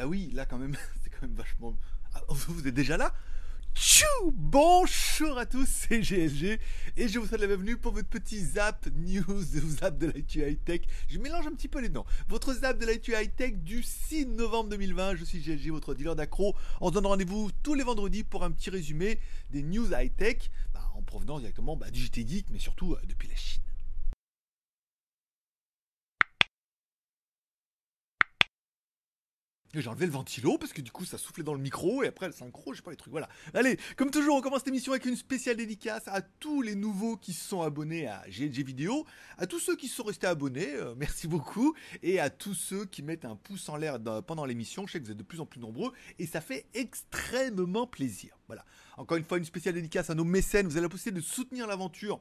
Bah oui, là quand même, c'est quand même vachement. Ah, vous êtes déjà là? Tchou Bonjour à tous, c'est GLG et je vous souhaite la bienvenue pour votre petit zap news, zap de l'IT High Tech. Je mélange un petit peu les noms. Votre zap de l'IT High Tech du 6 novembre 2020. Je suis GLG, votre dealer d'accro. On se donne rendez-vous tous les vendredis pour un petit résumé des news high tech bah, en provenance directement bah, du JT Geek, mais surtout euh, depuis la Chine. J'ai enlevé le ventilo parce que du coup ça soufflait dans le micro et après le synchro, je sais pas les trucs. Voilà. Allez, comme toujours, on commence cette émission avec une spéciale dédicace à tous les nouveaux qui se sont abonnés à GLG Vidéo, à tous ceux qui sont restés abonnés, euh, merci beaucoup, et à tous ceux qui mettent un pouce en l'air pendant l'émission. Je sais que vous êtes de plus en plus nombreux et ça fait extrêmement plaisir. Voilà. Encore une fois, une spéciale dédicace à nos mécènes. Vous avez la possibilité de soutenir l'aventure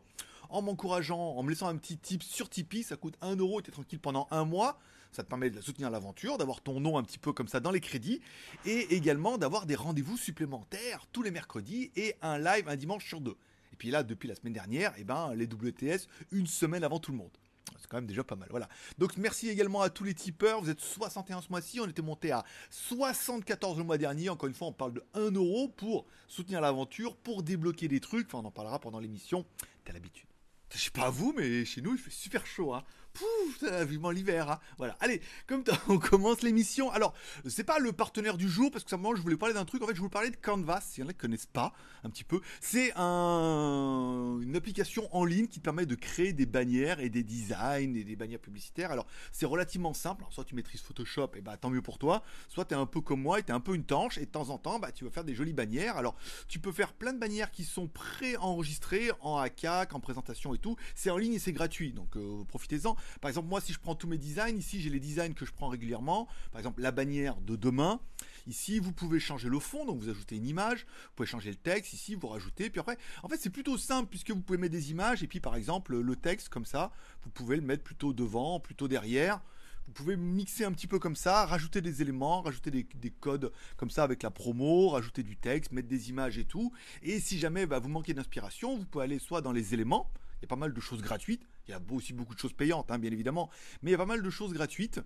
en m'encourageant, en me laissant un petit tip sur Tipeee. Ça coûte 1 euro et t'es tranquille pendant un mois. Ça te permet de soutenir l'aventure, d'avoir ton nom un petit peu comme ça dans les crédits, et également d'avoir des rendez-vous supplémentaires tous les mercredis et un live un dimanche sur deux. Et puis là, depuis la semaine dernière, eh ben, les WTS une semaine avant tout le monde. C'est quand même déjà pas mal. Voilà. Donc merci également à tous les tipeurs. Vous êtes 61 ce mois-ci. On était monté à 74 le mois dernier. Encore une fois, on parle de 1 euro pour soutenir l'aventure, pour débloquer des trucs. Enfin, on en parlera pendant l'émission. T'as l'habitude. Je sais pas à vous, mais chez nous, il fait super chaud. Hein. Pouf, vivement l'hiver. Hein. Voilà. Allez, comme on commence l'émission. Alors, c'est pas le partenaire du jour parce que simplement je voulais parler d'un truc. En fait, je voulais parler de Canvas. S'il y en a qui pas un petit peu, c'est un, une application en ligne qui permet de créer des bannières et des designs et des bannières publicitaires. Alors, c'est relativement simple. soit tu maîtrises Photoshop, et bah tant mieux pour toi. Soit tu es un peu comme moi tu es un peu une tanche et de temps en temps, bah tu vas faire des jolies bannières. Alors, tu peux faire plein de bannières qui sont pré-enregistrées en ACAC, en présentation et tout. C'est en ligne et c'est gratuit. Donc, euh, profitez-en. Par exemple, moi, si je prends tous mes designs, ici, j'ai les designs que je prends régulièrement. Par exemple, la bannière de demain. Ici, vous pouvez changer le fond, donc vous ajoutez une image. Vous pouvez changer le texte. Ici, vous rajoutez. Puis après, en fait, c'est plutôt simple puisque vous pouvez mettre des images. Et puis, par exemple, le texte, comme ça, vous pouvez le mettre plutôt devant, plutôt derrière. Vous pouvez mixer un petit peu comme ça, rajouter des éléments, rajouter des, codes comme ça avec la promo, rajouter du texte, mettre des images et tout. Et si jamais bah, vous manquez d'inspiration, vous pouvez aller soit dans les éléments, il y a pas mal de choses gratuites. Il y a aussi beaucoup de choses payantes, hein, bien évidemment. Mais il y a pas mal de choses gratuites.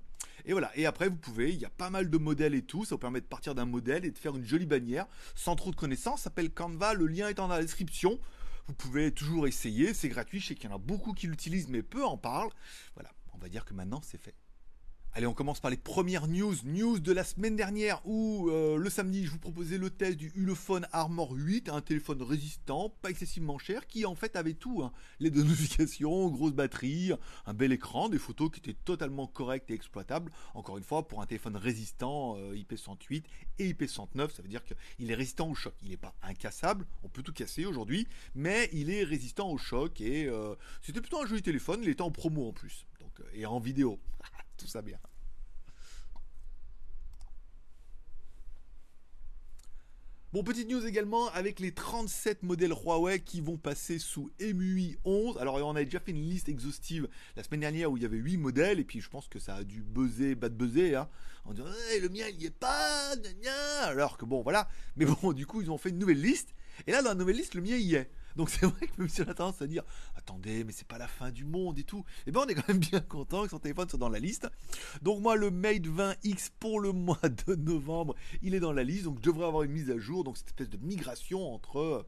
Et voilà. Et après, vous pouvez, il y a pas mal de modèles et tout. Ça vous permet de partir d'un modèle et de faire une jolie bannière sans trop de connaissances. Ça s'appelle Canva. Le lien est dans la description. Vous pouvez toujours essayer. C'est gratuit. Je sais qu'il y en a beaucoup qui l'utilisent, mais peu en parlent. Voilà. On va dire que maintenant, c'est fait. Allez, on commence par les premières news. News de la semaine dernière où euh, le samedi, je vous proposais le test du Ulefone Armor 8, un téléphone résistant, pas excessivement cher, qui en fait avait tout. Hein. Les deux notifications, grosse batterie, un bel écran, des photos qui étaient totalement correctes et exploitables. Encore une fois, pour un téléphone résistant euh, IP108 et IP109, ça veut dire qu'il est résistant au choc. Il n'est pas incassable, on peut tout casser aujourd'hui, mais il est résistant au choc et euh, c'était plutôt un joli téléphone. Il était en promo en plus, donc, et en vidéo. Tout ça bien. Bon, petite news également avec les 37 modèles Huawei qui vont passer sous MUI 11. Alors, on a déjà fait une liste exhaustive la semaine dernière où il y avait 8 modèles, et puis je pense que ça a dû buzzer, bad buzzer, hein, en disant le mien il y est pas, alors que bon, voilà. Mais bon, du coup, ils ont fait une nouvelle liste, et là, dans la nouvelle liste, le mien y est. Donc c'est vrai que même si on a tendance à dire attendez, mais c'est pas la fin du monde et tout, et eh ben on est quand même bien content que son téléphone soit dans la liste. Donc moi le Mate 20X pour le mois de novembre, il est dans la liste, donc je devrais avoir une mise à jour, donc cette espèce de migration entre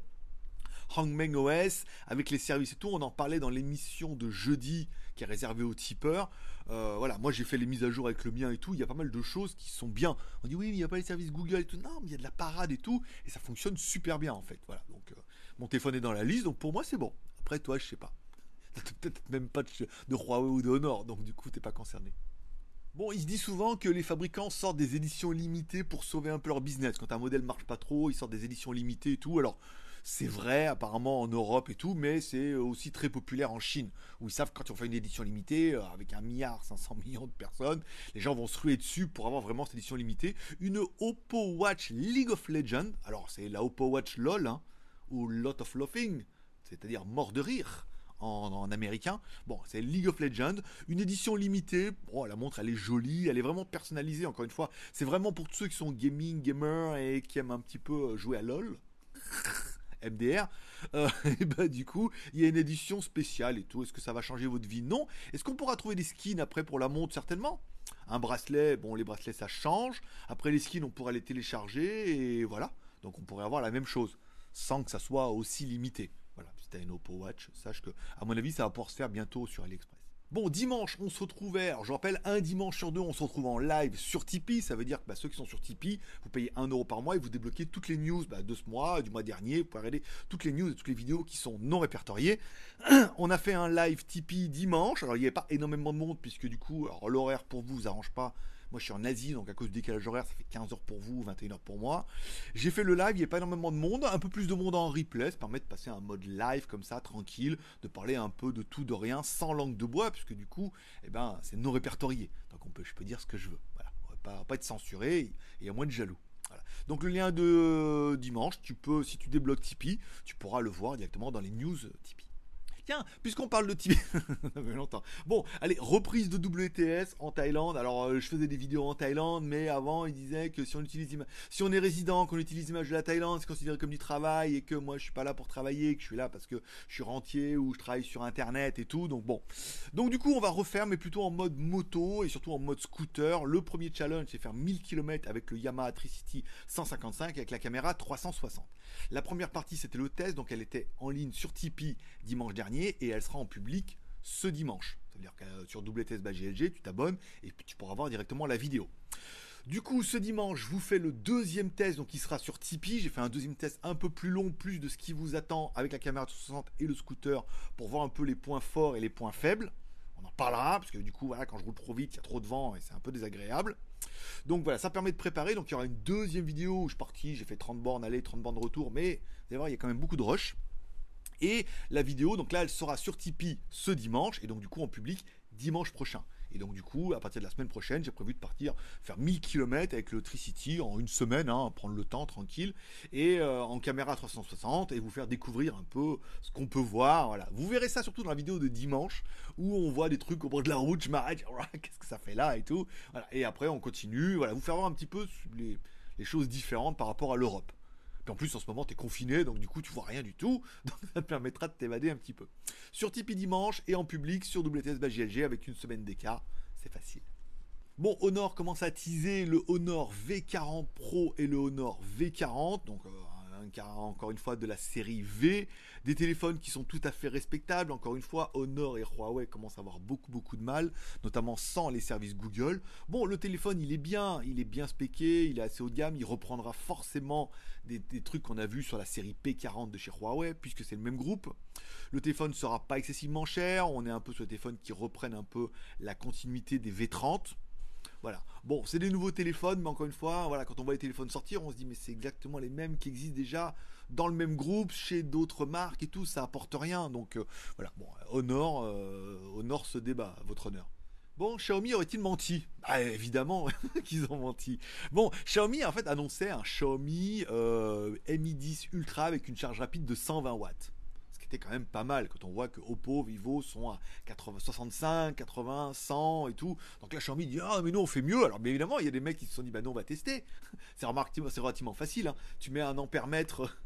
Hangmeng OS avec les services et tout, on en parlait dans l'émission de jeudi qui est réservée aux tipeurs. Euh, voilà, moi j'ai fait les mises à jour avec le mien et tout, il y a pas mal de choses qui sont bien. On dit oui, mais il n'y a pas les services Google et tout. Non, mais il y a de la parade et tout, et ça fonctionne super bien en fait. Voilà, donc euh, mon téléphone est dans la liste, donc pour moi c'est bon. Après toi, je sais pas. Peut-être même pas de, de Huawei ou de Honor, donc du coup t'es pas concerné. Bon, il se dit souvent que les fabricants sortent des éditions limitées pour sauver un peu leur business. Quand un modèle marche pas trop, ils sortent des éditions limitées et tout. Alors, c'est vrai apparemment en Europe et tout, mais c'est aussi très populaire en Chine, où ils savent que quand on fait une édition limitée, euh, avec un milliard 500 millions de personnes, les gens vont se ruer dessus pour avoir vraiment cette édition limitée. Une Oppo Watch League of Legends, alors c'est la Oppo Watch LOL, hein, ou Lot of Laughing, c'est-à-dire mort de rire. En, américain. Bon, c'est League of Legends, une édition limitée. Bon, la montre, elle est jolie, elle est vraiment personnalisée. Encore une fois, c'est vraiment pour tous ceux qui sont gaming, gamers et qui aiment un petit peu euh, jouer à LoL. MDR. Euh, et bah, du coup, il y a une édition spéciale et tout. Est-ce que ça va changer votre vie? Non. Est-ce qu'on pourra trouver des skins après pour la montre Certainement? Un bracelet, bon, les bracelets ça change. Après les skins, on pourrait les télécharger et voilà. Donc on pourrait avoir la même chose sans que ça soit aussi limité. Voilà, si t'as une Oppo Watch, sache que, à mon avis, ça va pouvoir se faire bientôt sur AliExpress. Bon, dimanche, on se retrouvait, je rappelle, un dimanche sur deux, on se retrouve en live sur Tipeee. Ça veut dire que bah, ceux qui sont sur Tipeee, vous payez 1 euro par mois et vous débloquez toutes les news bah, de ce mois, du mois dernier. Vous pouvez regarder toutes les news et toutes les vidéos qui sont non répertoriées. on a fait un live Tipeee dimanche. Alors, il n'y avait pas énormément de monde, puisque du coup, l'horaire pour vous, vous arrange pas moi, je suis en Asie, donc à cause du décalage horaire, ça fait 15 heures pour vous, 21 heures pour moi. J'ai fait le live, il n'y a pas énormément de monde, un peu plus de monde en replay, ça permet de passer un mode live comme ça, tranquille, de parler un peu de tout, de rien, sans langue de bois, puisque du coup, eh ben, c'est non répertorié. Donc on peut, je peux dire ce que je veux. On va pas, être censuré, et a moins de jaloux. Donc le lien de dimanche, tu peux, si tu débloques Tipeee, tu pourras le voir directement dans les news Tipeee. Tiens, puisqu'on parle de Tibet, longtemps. Bon, allez, reprise de WTS en Thaïlande. Alors, euh, je faisais des vidéos en Thaïlande, mais avant, il disait que si on utilise, si on est résident, qu'on utilise l'image de la Thaïlande, c'est considéré comme du travail et que moi, je suis pas là pour travailler, que je suis là parce que je suis rentier ou je travaille sur Internet et tout. Donc bon, donc du coup, on va refaire, mais plutôt en mode moto et surtout en mode scooter. Le premier challenge, c'est faire 1000 km avec le Yamaha Tricity 155 avec la caméra 360. La première partie, c'était le test, donc elle était en ligne sur Tipeee dimanche dernier et elle sera en public ce dimanche. C'est-à-dire que sur WTS tu t'abonnes et tu pourras voir directement la vidéo. Du coup, ce dimanche, je vous fais le deuxième test, donc il sera sur Tipeee. J'ai fait un deuxième test un peu plus long, plus de ce qui vous attend avec la caméra 360 et le scooter pour voir un peu les points forts et les points faibles. On en parlera, parce que du coup, voilà, quand je roule trop vite, il y a trop de vent et c'est un peu désagréable. Donc voilà, ça permet de préparer. Donc il y aura une deuxième vidéo où je suis parti, j'ai fait 30 bornes aller, 30 bornes retour, mais vous allez voir, il y a quand même beaucoup de rush. Et la vidéo, donc là, elle sera sur Tipeee ce dimanche, et donc du coup en public dimanche prochain. Et donc du coup, à partir de la semaine prochaine, j'ai prévu de partir faire 1000 km avec le Tricity en une semaine, hein, prendre le temps tranquille, et euh, en caméra 360, et vous faire découvrir un peu ce qu'on peut voir. Voilà. Vous verrez ça surtout dans la vidéo de dimanche, où on voit des trucs au bord de la route, je m'arrête, qu'est-ce que ça fait là et tout. Et après, on continue, voilà, vous faire voir un petit peu les, les choses différentes par rapport à l'Europe. Puis en plus, en ce moment, tu es confiné, donc du coup, tu vois rien du tout. Donc ça te permettra de t'évader un petit peu. Sur Tipeee dimanche et en public sur WTS GLG avec une semaine d'écart. C'est facile. Bon, Honor commence à teaser le Honor V40 Pro et le Honor V40. Donc, euh, encore une fois de la série V, des téléphones qui sont tout à fait respectables. Encore une fois, Honor et Huawei commencent à avoir beaucoup beaucoup de mal, notamment sans les services Google. Bon, le téléphone il est bien, il est bien spéqué, il est assez haut de gamme, il reprendra forcément des, trucs qu'on a vus sur la série P40 de chez Huawei, puisque c'est le même groupe. Le téléphone ne sera pas excessivement cher, on est un peu sur des téléphones qui reprennent un peu la continuité des V30. Voilà. Bon, c'est des nouveaux téléphones, mais encore une fois, voilà, quand on voit les téléphones sortir, on se dit mais c'est exactement les mêmes qui existent déjà dans le même groupe, chez d'autres marques et tout, ça apporte rien. Donc euh, voilà, bon, Honor, euh, se débat, votre honneur. Bon, Xiaomi aurait-il menti? Bah, Évidemment qu'ils ont menti. Bon, Xiaomi en fait annonçait un Xiaomi euh, Mi 10 Ultra avec une charge rapide de 120 watts était quand même pas mal quand on voit que Oppo, Vivo sont à 80, 65, 80, 100 et tout. Donc là, Xiaomi dit ah mais nous on fait mieux. Alors bien évidemment, il y a des mecs qui se sont dit bah non on va tester. c'est relativement facile. Hein. Tu mets un ampère-mètre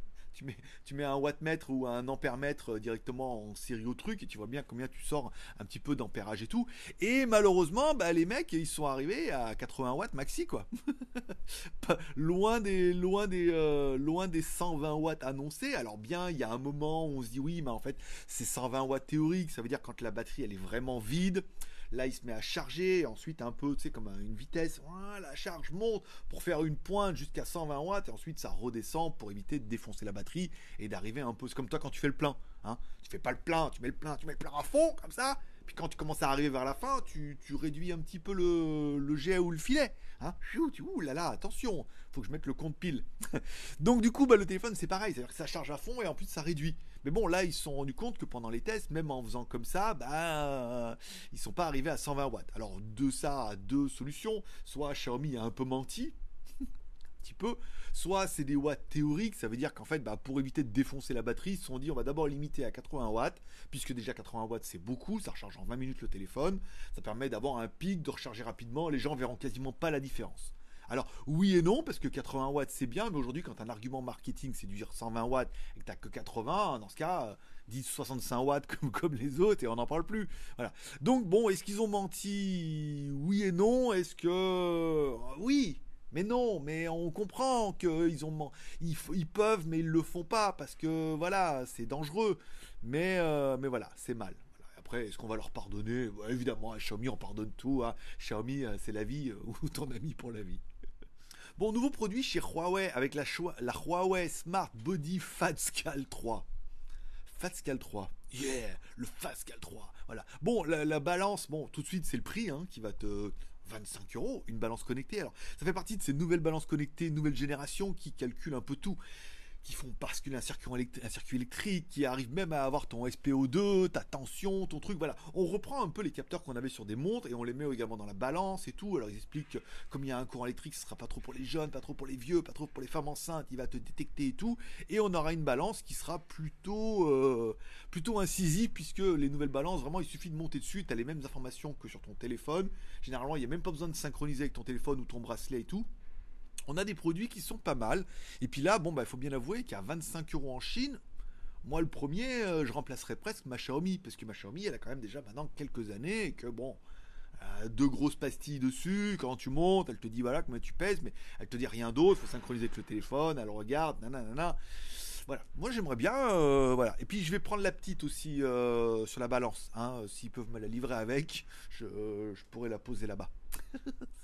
tu mets, un wattmètre ou un ampèremètre euh, directement en série au truc et tu vois bien combien tu sors un petit peu d'ampérage et tout. Et malheureusement, bah, les mecs, ils sont arrivés à 80 watts maxi, quoi. loin des, loin des, euh, loin des 120 watts annoncés. Alors bien, il y a un moment où on se dit oui, mais en fait, c'est 120 watts théorique. Ça veut dire quand la batterie, elle est vraiment vide. Là, il se met à charger, ensuite un peu, tu sais, comme une vitesse, la charge monte pour faire une pointe jusqu'à 120 watts, et ensuite ça redescend pour éviter de défoncer la batterie et d'arriver un peu. Comme toi quand tu fais le plein, hein. Tu fais pas le plein, tu mets le plein, tu mets le plein à fond, comme ça, puis quand tu commences à arriver vers la fin, tu, réduis un petit peu le, jet ou le filet. Hein tu, ouh là là, attention, faut que je mette le compte pile. Donc du coup, bah, le téléphone c'est pareil, c'est-à-dire que ça charge à fond et en plus ça réduit. Mais bon, là ils se sont rendus compte que pendant les tests, même en faisant comme ça, bah ils sont pas arrivés à 120 watts. Alors de ça à deux solutions, soit Xiaomi a un peu menti, petit peu. Soit c'est des watts théoriques, ça veut dire qu'en fait, bah, pour éviter de défoncer la batterie, ils se sont dit on va d'abord limiter à 80 watts, puisque déjà 80 watts c'est beaucoup, ça recharge en 20 minutes le téléphone, ça permet d'avoir un pic, de recharger rapidement, les gens verront quasiment pas la différence. Alors oui et non, parce que 80 watts c'est bien, mais aujourd'hui quand un argument marketing c'est du 120 watts et que t'as que 80, dans ce cas, 10 65 watts comme, comme les autres et on n'en parle plus. Voilà. Donc bon, est-ce qu'ils ont menti? Oui et non. Est-ce que oui mais non, mais on comprend qu'ils ont ils, ils, peuvent, mais ils le font pas parce que voilà, c'est dangereux. Mais euh, voilà, c'est mal. Après, est-ce qu'on va leur pardonner? Évidemment, à Xiaomi, on pardonne tout. Hein. Xiaomi, euh, c'est la vie euh, ou ton ami pour la vie. Bon, nouveau produit chez Huawei avec la, la Huawei Smart Body Fatscal 3. Fatscal 3. Yeah, le Fatscal 3. Voilà. Bon, la, balance, bon, tout de suite, c'est le prix hein, qui va te 25 euros, une balance connectée. Alors, ça fait partie de ces nouvelles balances connectées, nouvelle génération qui calculent un peu tout qui font basculer un circuit, électrique, qui arrivent même à avoir ton SPO2, ta tension, ton truc, voilà. On reprend un peu les capteurs qu'on avait sur des montres et on les met également dans la balance et tout. Alors ils expliquent que comme il y a un courant électrique, ce sera pas trop pour les jeunes, pas trop pour les vieux, pas trop pour les femmes enceintes, il va te détecter et tout. Et on aura une balance qui sera plutôt, euh, plutôt incisive puisque les nouvelles balances, vraiment, il suffit de monter dessus, tu as les mêmes informations que sur ton téléphone. Généralement, il n'y a même pas besoin de synchroniser avec ton téléphone ou ton bracelet et tout on a des produits qui sont pas mal. Et puis là, bon, bah, il faut bien avouer qu'à 25 euros en Chine, moi, le premier, euh, je remplacerais presque ma Xiaomi, parce que ma Xiaomi, elle a quand même déjà maintenant quelques années, et que bon, euh, deux grosses pastilles dessus, quand tu montes, elle te dit voilà combien tu pèses, mais elle te dit rien d'autre, faut synchroniser avec le téléphone, elle regarde, nanana. Voilà, moi j'aimerais bien, euh, voilà. Et puis je vais prendre la petite aussi sur la balance, hein. s'ils peuvent me la livrer avec, je pourrais la poser là-bas.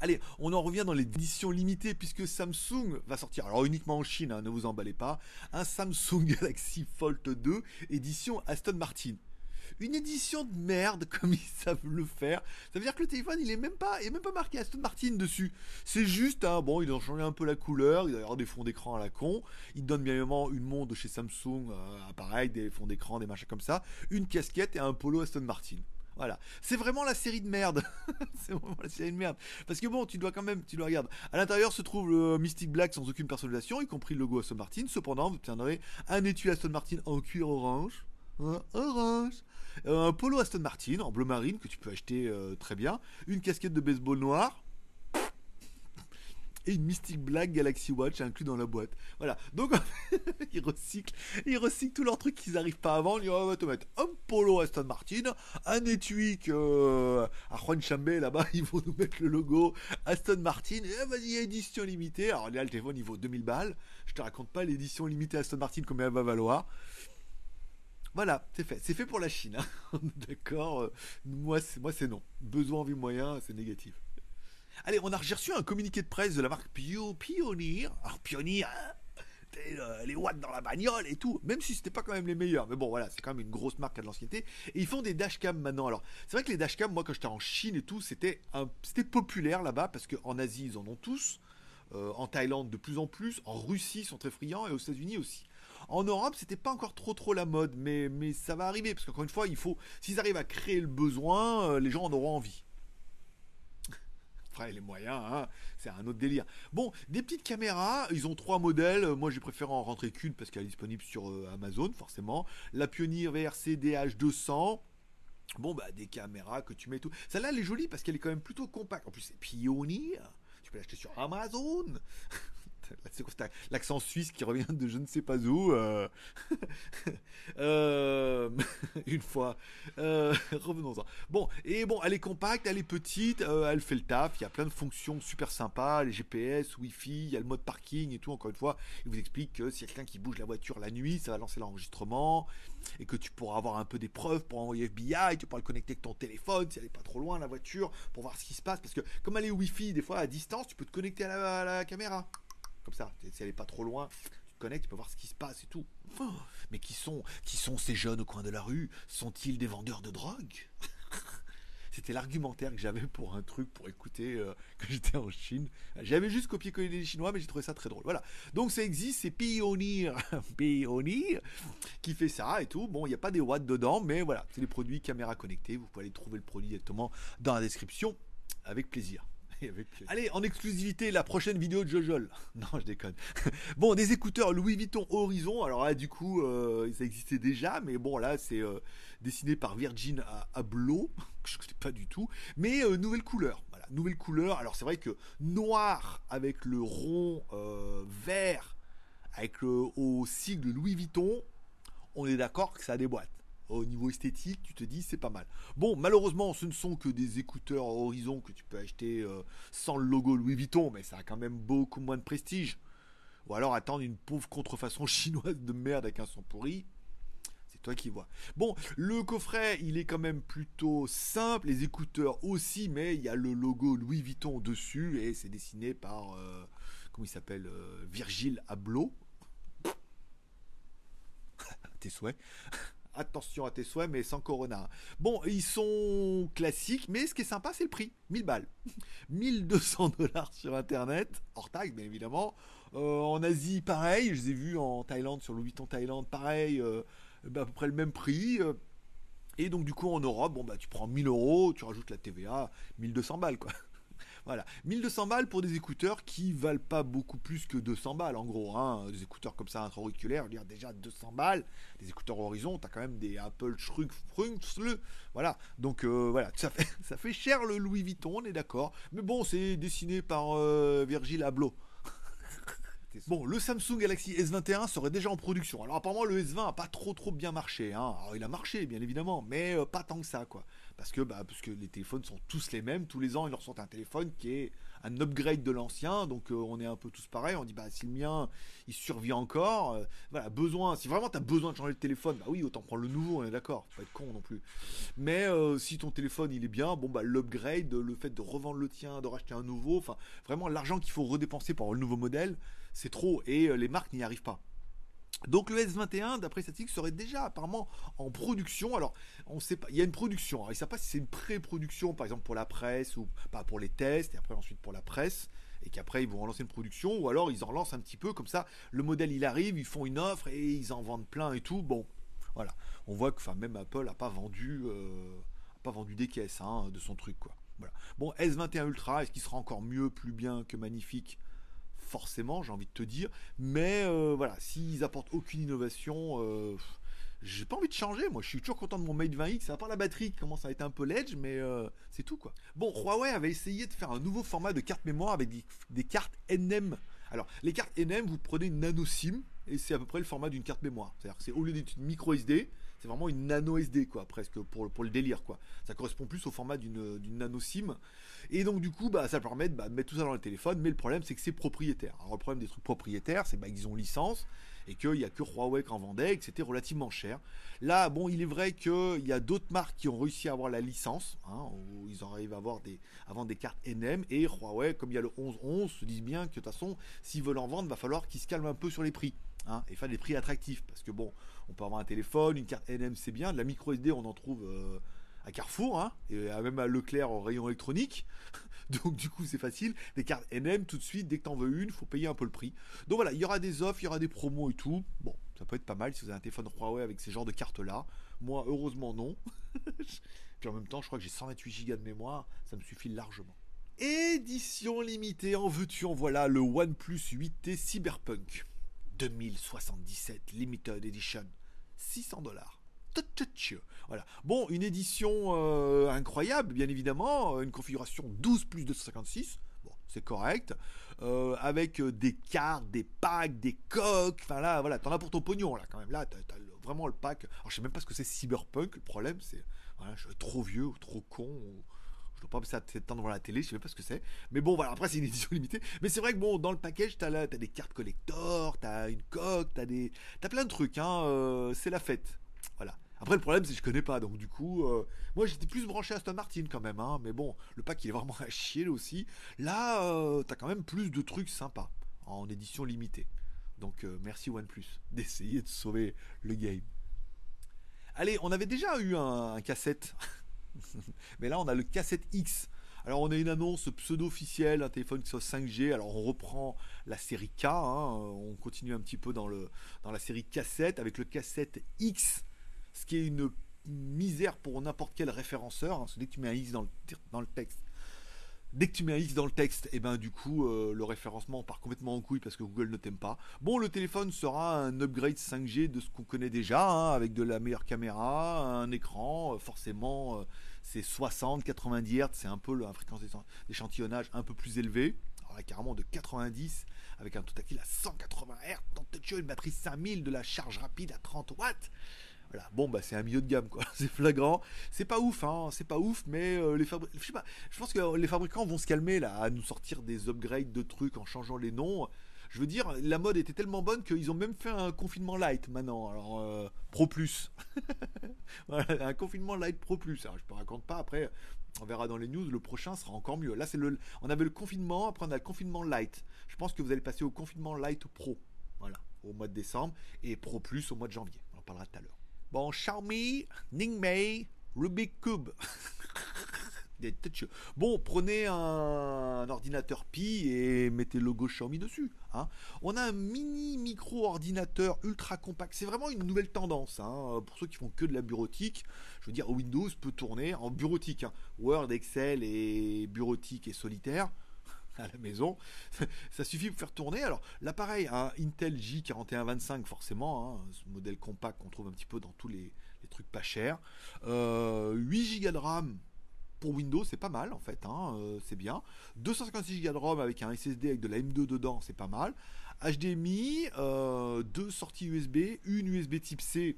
Allez, on en revient dans l'édition limitée puisque Samsung va sortir, alors uniquement en Chine, hein, ne vous emballez pas, un Samsung Galaxy Fold 2 édition Aston Martin. Une édition de merde comme ils savent le faire. Ça veut dire que le téléphone il est même pas, il même pas marqué Aston Martin dessus. C'est juste, hein, bon, ils ont changé un peu la couleur, il avoir des fonds d'écran à la con. Ils donnent bien évidemment une montre chez Samsung, euh, pareil, des fonds d'écran, des machins comme ça, une casquette et un polo Aston Martin. Voilà. C'est vraiment la série de merde. c'est vraiment la série de merde. Parce que bon, tu dois quand même, tu dois regarder. À l'intérieur se trouve le Mystic Black sans aucune personnalisation, y compris le logo Aston Martin. Cependant, vous obtiendrez un étui Aston Martin en cuir orange. Hein, orange. Euh, un polo Aston Martin en bleu marine que tu peux acheter euh, très bien. Une casquette de baseball noire et une Mystic Black Galaxy Watch inclus dans la boîte. Voilà. Donc, ils recyclent, ils recyclent tous leurs trucs qu'ils n'arrivent pas avant. Ils vont te mettre un polo Aston Martin, un étui euh, à Juan Chambé là-bas, ils vont nous mettre le logo Aston Martin. Et vas-y, édition limitée. Alors là, le téléphone, il vaut 2000 balles. Je te raconte pas l'édition limitée Aston Martin, combien elle va valoir. Voilà, c'est fait. C'est fait pour la Chine. Hein. D'accord. Euh, moi, c'est moi, c'est non. Besoin, envie, moyen, c'est négatif. Allez, on a reçu un communiqué de presse de la marque Pio, Pioneer. Alors, Pioneer, hein, les watts dans la bagnole et tout, même si c'était pas quand même les meilleurs. Mais bon, voilà, c'est quand même une grosse marque à de l'ancienneté. Et ils font des dashcams maintenant. Alors, c'est vrai que les dashcams, moi, quand j'étais en Chine et tout, c'était c'était populaire là-bas parce qu'en Asie, ils en ont tous. Euh, en Thaïlande, de plus en plus. En Russie, ils sont très friands et aux États-Unis aussi. En Europe, c'était pas encore trop trop la mode, mais, mais ça va arriver parce qu'encore une fois, il faut, s'ils arrivent à créer le besoin, euh, les gens en auront envie les moyens, hein, c'est un autre délire. Bon, des petites caméras, ils ont trois modèles. Moi, j'ai préféré en rentrer qu'une parce qu'elle est disponible sur euh, Amazon, forcément. La Pioneer VRC DH200. Bon, bah, des caméras que tu mets tout. Celle-là, elle est jolie parce qu'elle est quand même plutôt compacte. En plus, c'est Pioneer. Tu peux l'acheter sur Amazon. l'accent suisse qui revient de je ne sais pas où. Euh. Euh, une fois. Euh, revenons-en. Bon, et bon, elle est compacte, elle est petite, elle fait le taf. Il y a plein de fonctions super sympas, les GPS, Wi-Fi, il y a le mode parking et tout. Encore une fois, il vous explique que s'il y a quelqu'un qui bouge la voiture la nuit, ça va lancer l'enregistrement et que tu pourras avoir un peu des preuves pour envoyer FBI. Tu pourras le connecter avec ton téléphone si elle est pas trop loin la voiture pour voir ce qui se passe. Parce que comme elle est Wi-Fi, des fois à distance, tu peux te connecter à la caméra comme ça. Si elle est pas trop loin, tu te connectes, tu peux voir ce qui se passe et tout. mais qui sont, qui sont ces jeunes au coin de la rue? Sont-ils des vendeurs de drogue? C'était l'argumentaire que j'avais pour un truc pour écouter euh, quand j'étais en Chine. J'avais juste copié-collé les Chinois, mais j'ai trouvé ça très drôle. Voilà. Donc ça existe, c'est Pioneer, qui fait ça et tout. Bon, il n'y a pas des watts dedans, mais voilà, c'est des produits caméra connectées. Vous pouvez aller trouver le produit directement dans la description avec plaisir. Allez, en exclusivité, la prochaine vidéo de Jojol. Non, je déconne. bon, des écouteurs Louis Vuitton Horizon. Alors là, du coup, euh, ça existait déjà, mais bon, là, c'est euh, dessiné par Virgin que je ne connais pas du tout. Mais euh, nouvelle couleur. Voilà, nouvelle couleur. Alors, c'est vrai que noir avec le rond vert, avec le au sigle Louis Vuitton, on est d'accord que ça déboîte. Au niveau esthétique, tu te dis c'est pas mal. Bon, malheureusement, ce ne sont que des écouteurs Horizon que tu peux acheter euh, sans le logo Louis Vuitton, mais ça a quand même beaucoup moins de prestige. Ou alors attendre une pauvre contrefaçon chinoise de merde avec un son pourri. C'est toi qui vois. Bon, le coffret, il est quand même plutôt simple. Les écouteurs aussi, mais il y a le logo Louis Vuitton dessus et c'est dessiné par. Euh, comment il s'appelle euh, Virgile Abloh. tes souhaits. Attention à tes souhaits, mais sans Corona. Bon, ils sont classiques, mais ce qui est sympa, c'est le prix. 1000 balles. 1200 dollars sur Internet, hors taxe, bien évidemment. Euh, en Asie, pareil. Je les ai vus en Thaïlande, sur Louis Vuitton Thaïlande, pareil. Euh, bah, à peu près le même prix. Euh. Et donc, du coup, en Europe, bon, bah, tu prends 1000 euros, tu rajoutes la TVA, 1200 balles, quoi. Voilà, 1200 balles pour des écouteurs qui valent pas beaucoup plus que 200 balles en gros. Hein. Des écouteurs comme ça intra-auriculaires, dire déjà 200 balles. Des écouteurs Horizon, t'as quand même des Apple Shrug Voilà, donc voilà, ça fait, ça fait cher le Louis Vuitton, on est d'accord. Mais bon, c'est dessiné par Virgil Abloh. Bon, le Samsung Galaxy S21 serait déjà en production. Alors apparemment le S20 a pas trop trop bien marché. Hein. Alors il a marché bien évidemment, mais euh, pas tant que ça quoi. Parce que, bah, parce que les téléphones sont tous les mêmes. Tous les ans ils leur sortent un téléphone qui est un upgrade de l'ancien. Donc euh, on est un peu tous pareils. On dit bah si le mien il survit encore, euh, voilà besoin. Si vraiment tu as besoin de changer le téléphone, bah oui autant prendre le nouveau. On est d'accord. Faut pas être con non plus. Mais si ton téléphone il est bien, bon bah l'upgrade, le fait de revendre le tien, de racheter un nouveau, enfin vraiment l'argent qu'il faut redépenser pour le nouveau modèle c'est trop et euh, les marques n'y arrivent pas. Donc le S21, d'après statistique, serait déjà apparemment en production. Alors, on sait pas, il y a une production. Il ne sait pas si c'est une pré-production, par exemple pour la presse ou pas pour les tests, et après ensuite pour la presse, et qu'après ils vont relancer une production, ou alors ils en relancent un petit peu comme ça. Le modèle il arrive, ils font une offre et ils en vendent plein et tout. Bon, voilà. On voit que, enfin, même Apple n'a pas vendu, euh, pas vendu des caisses hein, de son truc, quoi. Voilà. Bon, S21 Ultra, est-ce qu'il sera encore mieux, plus bien que magnifique? Forcément, j'ai envie de te dire. Mais euh, voilà, s'ils apportent aucune innovation, euh, j'ai pas envie de changer. Moi, je suis toujours content de mon Mate 20X, à part la batterie qui commence à être un peu ledge, mais euh, c'est tout quoi. Bon, Huawei avait essayé de faire un nouveau format de carte mémoire avec des, cartes NM. Alors, les cartes NM, vous prenez une nano SIM et c'est à peu près le format d'une carte mémoire. C'est-à-dire que c'est au lieu d'être une micro SD, c'est vraiment une nano SD quoi, presque pour, pour le délire quoi. Ça correspond plus au format d'une nano SIM. Et donc du coup, bah, ça permet bah, de mettre tout ça dans le téléphone, mais le problème c'est que c'est propriétaire. Alors le problème des trucs propriétaires, c'est bah, qu'ils ont licence et qu'il n'y a que Huawei qui en vendait et que c'était relativement cher. Là, bon, il est vrai qu'il y a d'autres marques qui ont réussi à avoir la licence, hein, où ils arrivent à avoir des, à vendre des cartes NM, et Huawei, comme il y a le 1111, se disent bien que de toute façon, s'ils veulent en vendre, va falloir qu'ils se calment un peu sur les prix. Hein, et faire des prix attractifs, parce que bon, on peut avoir un téléphone, une carte NM c'est bien, de la micro SD on en trouve euh, à Carrefour, hein, et même à Leclerc en rayon électronique. Donc du coup c'est facile. Des cartes NM tout de suite, dès que t'en veux une, faut payer un peu le prix. Donc voilà, il y aura des offres, il y aura des promos et tout. Bon, ça peut être pas mal si vous avez un téléphone Huawei avec ces genres de cartes là. Moi heureusement non. Puis en même temps je crois que j'ai 128 Go de mémoire, ça me suffit largement. Édition limitée, en veux-tu, en voilà le OnePlus 8T Cyberpunk 2077 Limited Edition. 600 dollars. Voilà. Bon, une édition euh, incroyable, bien évidemment. Une configuration 12 plus 256. Bon, c'est correct. Euh, avec euh, des cartes, des packs, des coques. Enfin là, voilà, t'en as pour ton pognon, là, quand même. Là, t'as, vraiment le pack. Alors, je sais même pas ce que c'est Cyberpunk. Le problème, c'est. Voilà, je suis trop vieux ou trop con. Je dois pas passer assez de temps devant la télé, je sais même pas ce que c'est. Mais bon, voilà, après, c'est une édition limitée. Mais c'est vrai que bon, dans le package, t'as, as des cartes collector, t'as une coque, t'as des. T'as plein de trucs, hein. c'est la fête. Voilà. Après, le problème, c'est que je connais pas. Donc, du coup, euh, moi, j'étais plus branché à Aston Martin quand même. Hein, mais bon, le pack, il est vraiment à chier aussi. Là, euh, t'as quand même plus de trucs sympas en édition limitée. Donc, euh, merci OnePlus d'essayer de sauver le game. Allez, on avait déjà eu un, cassette. mais là, on a le cassette X. Alors on a une annonce pseudo-officielle, un téléphone qui soit 5G. Alors on reprend la série K, hein. on continue un petit peu dans, la série cassette avec le cassette X ce qui est une misère pour n'importe quel référenceur. Hein, dès que tu mets un X dans le texte, dès que tu mets un X dans le texte, et eh ben du coup euh, le référencement part complètement en couille parce que Google ne t'aime pas. Bon, le téléphone sera un upgrade 5G de ce qu'on connaît déjà, hein, avec de la meilleure caméra, un écran, euh, forcément euh, c'est 60, 90 Hz, c'est un peu la fréquence d'échantillonnage un peu plus élevée. parlait carrément de 90 avec un tout tactile à 180 Hz, une batterie 5000, de la charge rapide à 30 watts. Voilà. Bon, bah, c'est un milieu de gamme, quoi. C'est flagrant. C'est pas ouf, hein. C'est pas ouf, mais euh, les. Je pense que les fabricants vont se calmer, là, à nous sortir des upgrades de trucs en changeant les noms. Je veux dire, la mode était tellement bonne qu'ils ont même fait un confinement light maintenant. Alors, euh, Pro Plus. un confinement light Pro Plus. Alors, je ne raconte pas. Après, on verra dans les news. Le prochain sera encore mieux. Là, c'est le. On avait le confinement. Après, on a le confinement light. Je pense que vous allez passer au confinement light Pro. Voilà, au mois de décembre. Et Pro Plus au mois de janvier. On en parlera tout à l'heure. Bon, Xiaomi, Ningmei, Rubik Cube. Bon, prenez un, ordinateur Pi et mettez le logo Xiaomi dessus. Hein. On a un mini micro ordinateur ultra compact. C'est vraiment une nouvelle tendance. Hein. Pour ceux qui font que de la bureautique, je veux dire, Windows peut tourner en bureautique. Hein. Word, Excel et bureautique et solitaire à la maison, ça suffit pour faire tourner. Alors l'appareil, un Intel J4125 forcément, hein, ce modèle compact qu'on trouve un petit peu dans tous les, trucs pas chers. 8 Go de RAM pour Windows, c'est pas mal en fait, hein, euh, c'est bien. 256 Go de ROM avec un SSD avec de la M2 dedans, c'est pas mal. HDMI, euh, deux sorties USB, une USB Type C,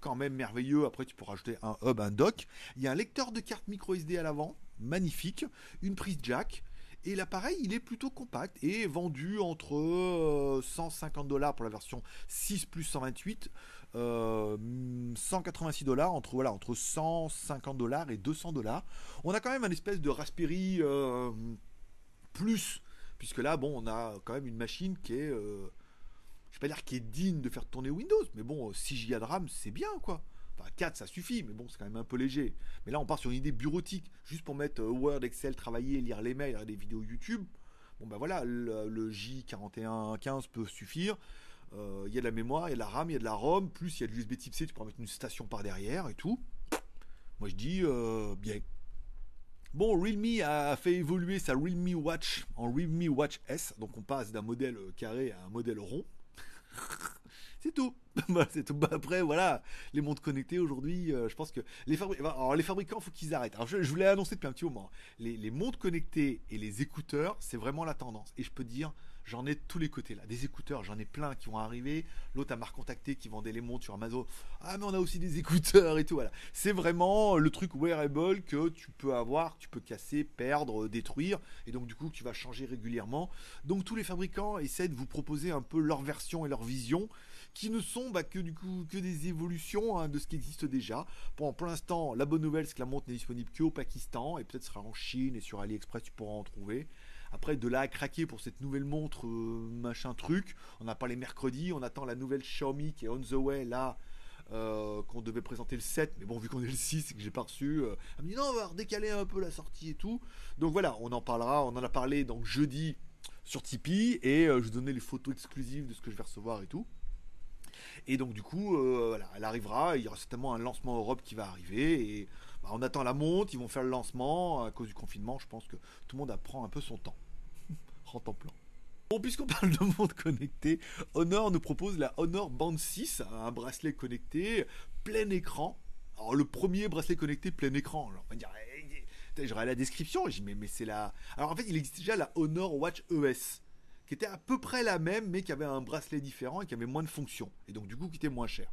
quand même merveilleux. Après, tu peux rajouter un hub, un dock. Il y a un lecteur de carte micro SD à l'avant, magnifique. Une prise jack. Et l'appareil, il est plutôt compact et vendu entre 150 euh, dollars pour la version 6 plus 128, 186 euh, dollars entre voilà entre 150 dollars et 200 dollars. On a quand même un espèce de Raspberry euh, plus, puisque là, bon, on a quand même une machine qui est, je vais pas dire qui est digne de faire tourner Windows, mais bon, 6 Go de RAM, c'est bien quoi. Enfin, 4, ça suffit, mais bon, c'est quand même un peu léger. Mais là, on part sur une idée bureautique, juste pour mettre euh, Word, Excel, travailler, lire les mails, des vidéos YouTube. Bon, ben voilà, le, J4115 peut suffire. Euh, il y a de la mémoire, il y a de la RAM, il y a de la ROM, plus il y a de l'USB type C, tu peux mettre une station par derrière et tout. Moi, je dis euh, bien. Bon, Realme a fait évoluer sa Realme Watch en Realme Watch S. Donc, on passe d'un modèle carré à un modèle rond. C'est tout. Bah, c'est tout. Bah, après, voilà, les montres connectées aujourd'hui, euh, je pense que les, fabricants, les fabricants, faut qu'ils arrêtent. Alors, je, je vous l'ai annoncé depuis un petit moment. Les, les montres connectées et les écouteurs, c'est vraiment la tendance. Et je peux dire, j'en ai de tous les côtés là. Des écouteurs, j'en ai plein qui vont arriver. L'autre m'a recontacté qui vendait les montres sur Amazon. Ah, mais on a aussi des écouteurs et tout. Voilà. C'est vraiment le truc wearable que tu peux avoir, tu peux casser, perdre, détruire. Et donc, du coup, tu vas changer régulièrement. Donc, tous les fabricants essaient de vous proposer un peu leur version et leur vision qui ne sont bah, que du coup que des évolutions hein, de ce qui existe déjà. Bon, pour l'instant, la bonne nouvelle, c'est que la montre n'est disponible qu'au Pakistan et peut-être sera en Chine et sur AliExpress, tu pourras en trouver. Après, de là à craquer pour cette nouvelle montre, euh, machin truc, on a parlé mercredi, on attend la nouvelle Xiaomi qui est on the way là. Euh, qu'on devait présenter le 7, mais bon, vu qu'on est le 6 et que j'ai pas reçu, euh, elle me dit non, on va redécaler un peu la sortie et tout. Donc voilà, on en parlera, on en a parlé donc jeudi sur Tipeee et je vous donnais les photos exclusives de ce que je vais recevoir et tout. Et donc du coup, euh, elle arrivera. Il y aura certainement un lancement Europe qui va arriver. Et bah, on attend la monte. Ils vont faire le lancement à cause du confinement. Je pense que tout le monde apprend un peu son temps. En plan. Bon, puisqu'on parle de monde connecté, Honor nous propose la Honor Band 6, un bracelet connecté plein écran. Alors le premier bracelet connecté plein écran. Alors on va dire, eh, j'aurais la description. Dis mais, mais c'est la. Alors en fait, il existe déjà la Honor Watch ES qui était à peu près la même, mais qui avait un bracelet différent et qui avait moins de fonctions. Et donc, du coup, qui était moins cher.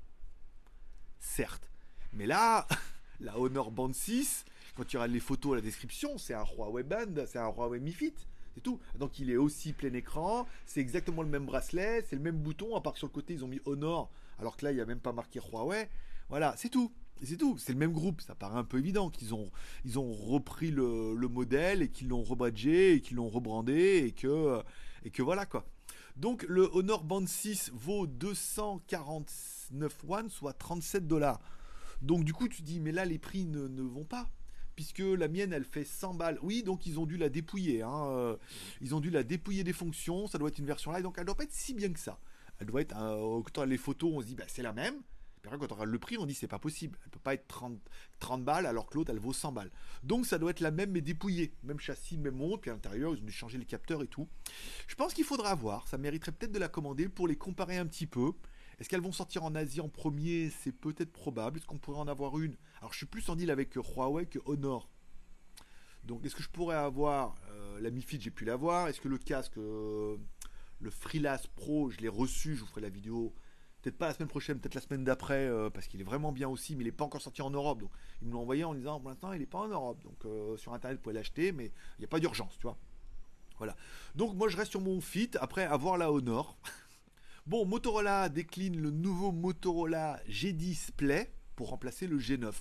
Certes. Mais là, la Honor Band 6, quand tu regardes les photos à la description, c'est un Huawei Band, c'est un Huawei Mi Fit. C'est tout. Donc il est aussi plein écran, c'est exactement le même bracelet, c'est le même bouton, à part que sur le côté ils ont mis Honor, alors que là il n'y a même pas marqué Huawei. Voilà, c'est tout c'est tout, c'est le même groupe. Ça paraît un peu évident qu'ils ont, ils ont repris le, modèle et qu'ils l'ont rebadgé et qu'ils l'ont rebrandé et que, et que voilà quoi. Donc le Honor Band 6 vaut 249 one, soit 37 dollars. Donc du coup tu dis mais là les prix ne, vont pas. Puisque la mienne elle fait 100 balles. Oui, donc ils ont dû la dépouiller. Hein. Euh, ils ont dû la dépouiller des fonctions. Ça doit être une version live. Donc elle doit pas être si bien que ça. Elle doit être. Euh, les photos, on se dit bah, c'est la même quand on regarde le prix, on dit c'est pas possible. Elle peut pas être 30, 30 balles alors que l'autre elle vaut 100 balles. Donc ça doit être la même mais dépouillée. Même châssis, même montre, puis à l'intérieur ils ont dû changer les capteurs et tout. Je pense qu'il faudra voir. Ça mériterait peut-être de la commander pour les comparer un petit peu. Est-ce qu'elles vont sortir en Asie en premier? C'est peut-être probable. Est-ce qu'on pourrait en avoir une? Alors je suis plus en deal avec Huawei que Honor. Donc est-ce que je pourrais avoir euh, la Mi Fit, j'ai pu l'avoir. Est-ce que le casque, le Freelance Pro, je l'ai reçu, je vous ferai la vidéo peut-être pas la semaine prochaine, peut-être la semaine d'après, parce qu'il est vraiment bien aussi, mais il n'est pas encore sorti en Europe. Donc, ils me l'ont envoyé en disant, pour l'instant, il n'est pas en Europe. Donc, sur Internet, vous pouvez l'acheter, mais il n'y a pas d'urgence, tu vois. Voilà. Donc, moi, je reste sur mon Fit, après avoir la Honor. bon, Motorola décline le nouveau Motorola G10 Play pour remplacer le G9.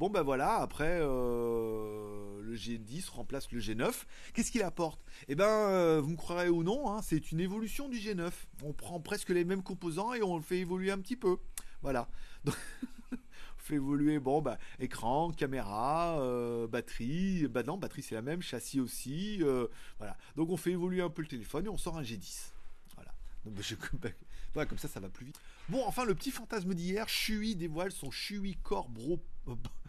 Bon ben voilà, après euh, le G10 remplace le G9. Qu'est-ce qu'il apporte? Eh ben, euh, vous me croirez ou non, hein, c'est une évolution du G9. On prend presque les mêmes composants et on le fait évoluer un petit peu. Voilà. Donc, on fait évoluer, bon, bah, écran, caméra, euh, batterie. Bah non, batterie c'est la même, châssis aussi. voilà. Donc on fait évoluer un peu le téléphone et on sort un G10. Voilà. Je, voilà, comme ça, ça va plus vite. Bon, enfin, le petit fantasme d'hier, Shui dévoile son Shui Core Bro.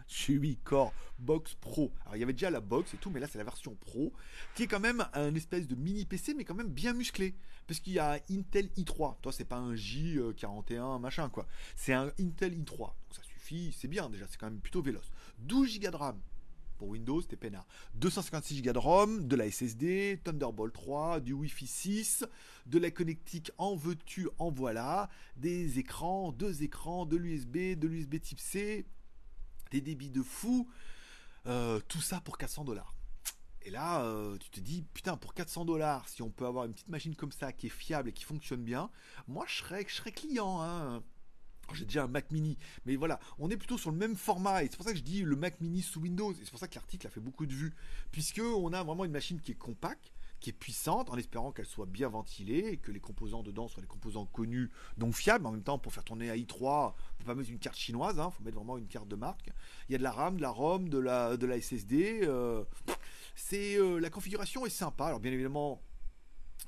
Shui Core Box Pro. Alors il y avait déjà la box et tout, mais là c'est la version Pro, qui est quand même un espèce de mini PC, mais quand même bien musclé. Parce qu'il y a Intel i3. Toi, c'est pas un J41 machin quoi. C'est un Intel i3. Donc ça suffit, c'est bien déjà, c'est quand même plutôt véloce. 12 Go de RAM. Pour Windows, c'était peinard. 256 Go de ROM, de la SSD, Thunderbolt 3, du Wi-Fi 6, de la connectique en veux-tu, en voilà, des écrans, deux écrans, de l'USB, de l'USB type C, des débits de fou, euh, tout ça pour 400 dollars. Et là, euh, tu te dis, putain, pour 400 dollars, si on peut avoir une petite machine comme ça qui est fiable et qui fonctionne bien, moi je serais, client. Hein. J'ai déjà un Mac mini, mais voilà, on est plutôt sur le même format et c'est pour ça que je dis le Mac mini sous Windows. Et c'est pour ça que l'article a fait beaucoup de vues, puisque on a vraiment une machine qui est compacte, qui est puissante, en espérant qu'elle soit bien ventilée et que les composants dedans soient des composants connus, donc fiables. En même temps, pour faire tourner à i3, on ne peut pas mettre une carte chinoise, hein, faut mettre vraiment une carte de marque. Il y a de la RAM, de la ROM, de la, de la SSD. Euh, c'est euh, la configuration est sympa. Alors bien évidemment,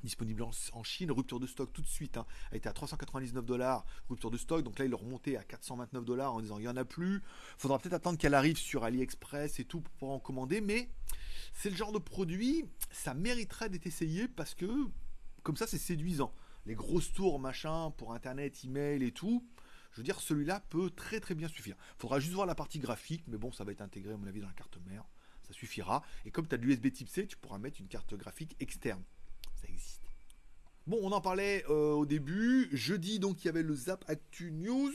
disponible en, Chine, rupture de stock tout de suite, hein, a été à 399 dollars, rupture de stock, donc là il est remonté à 429 dollars en disant il n'y en a plus, faudra peut-être attendre qu'elle arrive sur AliExpress et tout pour en commander, mais c'est le genre de produit, ça mériterait d'être essayé parce que comme ça c'est séduisant. Les grosses tours, machin, pour internet, email et tout, je veux dire, celui-là peut très très bien suffire. Faudra juste voir la partie graphique, mais bon, ça va être intégré à mon avis dans la carte mère, ça suffira. Et comme tu as l'USB type C, tu pourras mettre une carte graphique externe. Bon, on en parlait euh, au début. Jeudi, donc, il y avait le Zap Actu News.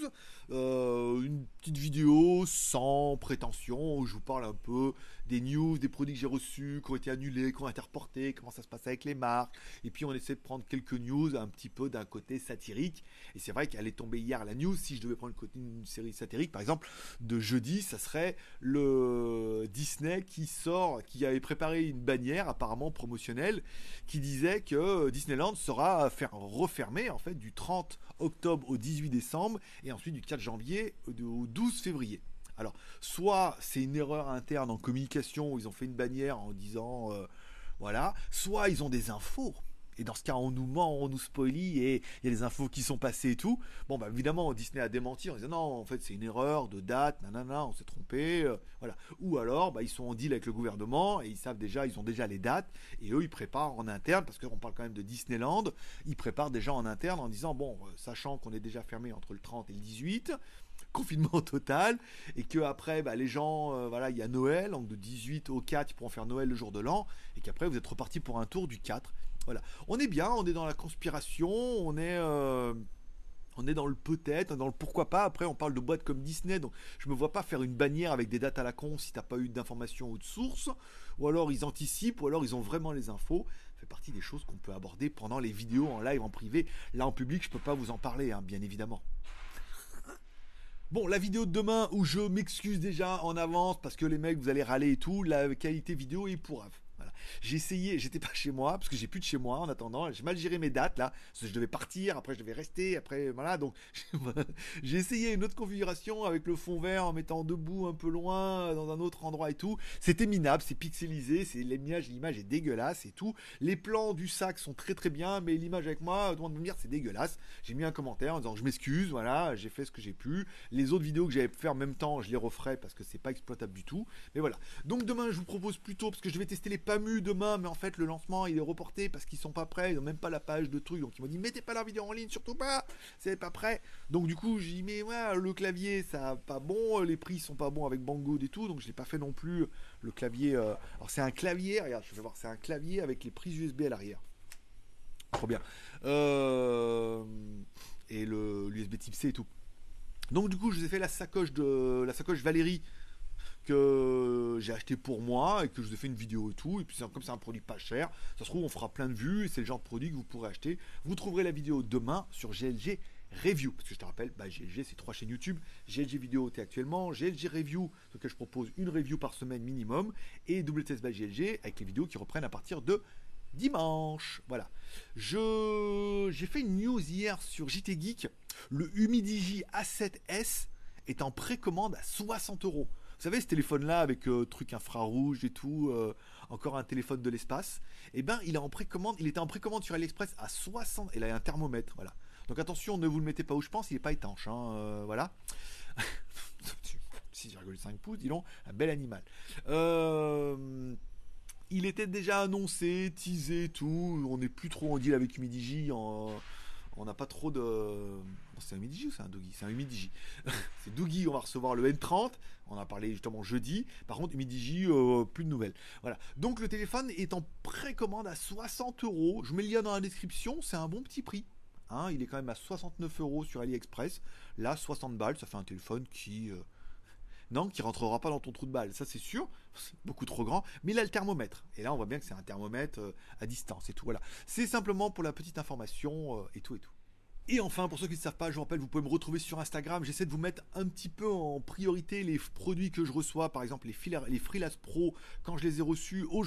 Euh, une petite vidéo sans prétention où je vous parle un peu des news, des produits que j'ai reçus, qui ont été annulés, qui ont été reportés, comment ça se passe avec les marques. Et puis on essaie de prendre quelques news un petit peu d'un côté satirique. Et c'est vrai qu'elle est tombée hier la news. Si je devais prendre une, série satirique, par exemple, de jeudi, ça serait le Disney qui sort, qui avait préparé une bannière apparemment promotionnelle, qui disait que Disneyland sera refermé en fait du 30 octobre au 18 décembre et ensuite du 4 janvier au 12 février. Alors, soit c'est une erreur interne en communication où ils ont fait une bannière en disant euh, voilà, soit ils ont des infos. Et dans ce cas, on nous ment, on nous spoilie et il y a des infos qui sont passées et tout. Bon, bah évidemment, Disney a démenti en disant non, en fait, c'est une erreur de date, nanana, on s'est trompé. Euh, voilà. Ou alors, bah, ils sont en deal avec le gouvernement et ils savent déjà, ils ont déjà les dates et eux, ils préparent en interne parce qu'on parle quand même de Disneyland. Ils préparent déjà en interne en disant bon, euh, sachant qu'on est déjà fermé entre le 30 et le 18, confinement total et que après bah, les gens euh, voilà il y a Noël donc de 18 au 4 ils pourront faire Noël le jour de l'an et qu'après vous êtes reparti pour un tour du 4 voilà on est bien on est dans la conspiration on est euh, on est dans le peut-être, dans le pourquoi pas. Après, on parle de boîtes comme Disney, donc je me vois pas faire une bannière avec des dates à la con si t'as pas eu d'informations ou de sources. Ou alors ils anticipent, ou alors ils ont vraiment les infos. Ça fait partie des choses qu'on peut aborder pendant les vidéos en live, en privé. Là, en public, je peux pas vous en parler, hein, bien évidemment. Bon, la vidéo de demain où je m'excuse déjà en avance parce que les mecs, vous allez râler et tout, la qualité vidéo est pourrave. J'ai essayé, j'étais pas chez moi parce que j'ai plus de chez moi en attendant. J'ai mal géré mes dates là, parce que je devais partir, après je devais rester, après voilà. Donc j'ai essayé une autre configuration avec le fond vert en mettant debout un peu loin dans un autre endroit et tout. C'était minable, c'est pixelisé, c'est l'image, l'image est dégueulasse et tout. Les plans du sac sont très très bien, mais l'image avec moi, tout le monde me dire c'est dégueulasse. J'ai mis un commentaire en disant je m'excuse, voilà, j'ai fait ce que j'ai pu. Les autres vidéos que j'avais fait en même temps, je les referai parce que c'est pas exploitable du tout. Mais voilà. Donc demain je vous propose plutôt parce que je vais tester les PAMU demain, mais en fait le lancement il est reporté parce qu'ils sont pas prêts, ils ont même pas la page de truc, donc ils m'ont dit mettez pas la vidéo en ligne, surtout pas, c'est pas prêt. Donc du coup j'ai dit mais le clavier ça pas bon, les prix sont pas bons avec Banggood et tout, donc je l'ai pas fait non plus. Le clavier, euh, alors c'est un clavier, regarde, je vais voir, c'est un clavier avec les prises USB à l'arrière. Trop bien. Euh, et le l'USB Type C et tout. Donc du coup je vous ai fait la sacoche de la sacoche Valérie que j'ai acheté pour moi et que je vous ai fait une vidéo et tout. Et puis comme c'est un produit pas cher, ça se trouve on fera plein de vues et c'est le genre de produit que vous pourrez acheter. Vous trouverez la vidéo demain sur GLG Review. Parce que je te rappelle, bah, GLG c'est trois chaînes YouTube. GLG Vidéo t'es actuellement, GLG Review, sur lequel je propose une review par semaine minimum, et WTS by GLG avec les vidéos qui reprennent à partir de dimanche. Voilà. Je j'ai fait une news hier sur JT Geek. Le Humidigi A7S est en précommande à 60 euros. Vous savez, ce téléphone-là avec euh, truc infrarouge et tout, euh, encore un téléphone de l'espace, eh ben, il est en précommande, il était en précommande sur AliExpress à 60, et là, il a un thermomètre, voilà. Donc attention, ne vous le mettez pas où je pense, il n'est pas étanche, hein, euh, voilà. 6,5 pouces, dis donc, un bel animal. il était déjà annoncé, teasé, tout, on n'est plus trop en deal avec Humidigi, on n'a pas trop de. C'est un Humidigi ou c'est un Doogie C'est un Humidigi. c'est Doogie, on va recevoir le N30. On en a parlé justement jeudi. Par contre, Humidigi, euh, plus de nouvelles. Voilà. Donc le téléphone est en précommande à 60 euros. Je mets le lien dans la description. C'est un bon petit prix. Hein. il est quand même à 69 euros sur AliExpress. Là, 60 balles, ça fait un téléphone qui. Euh, non, qui rentrera pas dans ton trou de balle, ça c'est sûr, c'est beaucoup trop grand, mais il a le thermomètre. Et là, on voit bien que c'est un thermomètre euh, à distance et tout. Voilà. C'est simplement pour la petite information euh, et tout et tout. Et enfin, pour ceux qui ne savent pas, je vous rappelle, vous pouvez me retrouver sur Instagram. J'essaie de vous mettre un petit peu en priorité les produits que je reçois, par exemple les, les Freelance Pro, quand je les ai reçus, oh,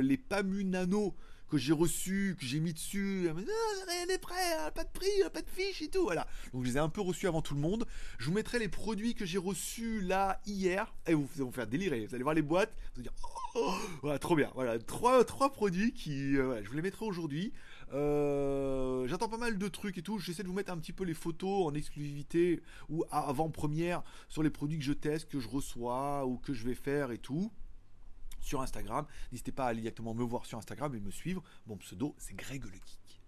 les Pamu Nano que j'ai reçu, que j'ai mis dessus. rien n'est prêt, hein, pas de prix, pas de fiche et tout. Voilà. Donc je les ai un peu reçus avant tout le monde. Je vous mettrai les produits que j'ai reçus là hier. Et vous, allez vous faire délirer. Vous allez voir les boîtes. Vous allez dire, oh, voilà, trop bien. Voilà, trois, trois produits qui, euh, je vous les mettrai aujourd'hui. Euh, j'attends pas mal de trucs et tout. J'essaie de vous mettre un petit peu les photos en exclusivité ou avant première sur les produits que je teste, que je reçois ou que je vais faire et tout sur Instagram. N'hésitez pas à aller directement me voir sur Instagram et me suivre. Mon pseudo, c'est Greg le Geek.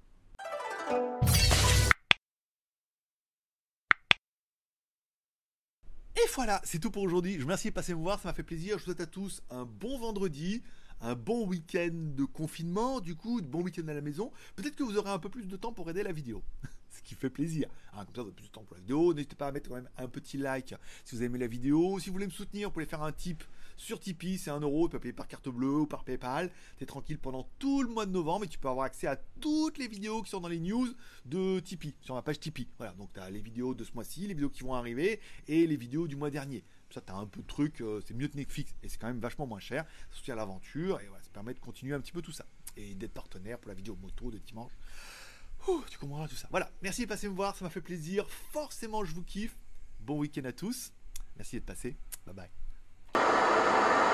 Et voilà, c'est tout pour aujourd'hui. Je vous remercie de passer me voir, ça m'a fait plaisir. Je vous souhaite à tous un bon vendredi, un bon week-end de confinement, du coup, de bon week-end à la maison. Peut-être que vous aurez un peu plus de temps pour aider la vidéo. Ce qui fait plaisir. Hein, comme ça, vous avez plus de temps pour la vidéo. N'hésitez pas à mettre quand même un petit like si vous aimé la vidéo. Si vous voulez me soutenir, vous pouvez faire un tip sur Tipeee, c'est 1 euro, tu peux payer par carte bleue ou par PayPal. Tu es tranquille pendant tout le mois de novembre et tu peux avoir accès à toutes les vidéos qui sont dans les news de Tipeee, sur ma page Tipeee. Voilà, donc tu as les vidéos de ce mois-ci, les vidéos qui vont arriver et les vidéos du mois dernier. Ça, tu as un peu de trucs, euh, c'est mieux que Netflix et c'est quand même vachement moins cher. Ça soutient l'aventure et voilà, ça permet de continuer un petit peu tout ça. Et d'être partenaire pour la vidéo moto de dimanche. tu comprendras tout ça. Voilà, merci de passer me voir, ça m'a fait plaisir. Forcément, je vous kiffe. Bon week-end à tous. Merci d'être passé. Bye bye.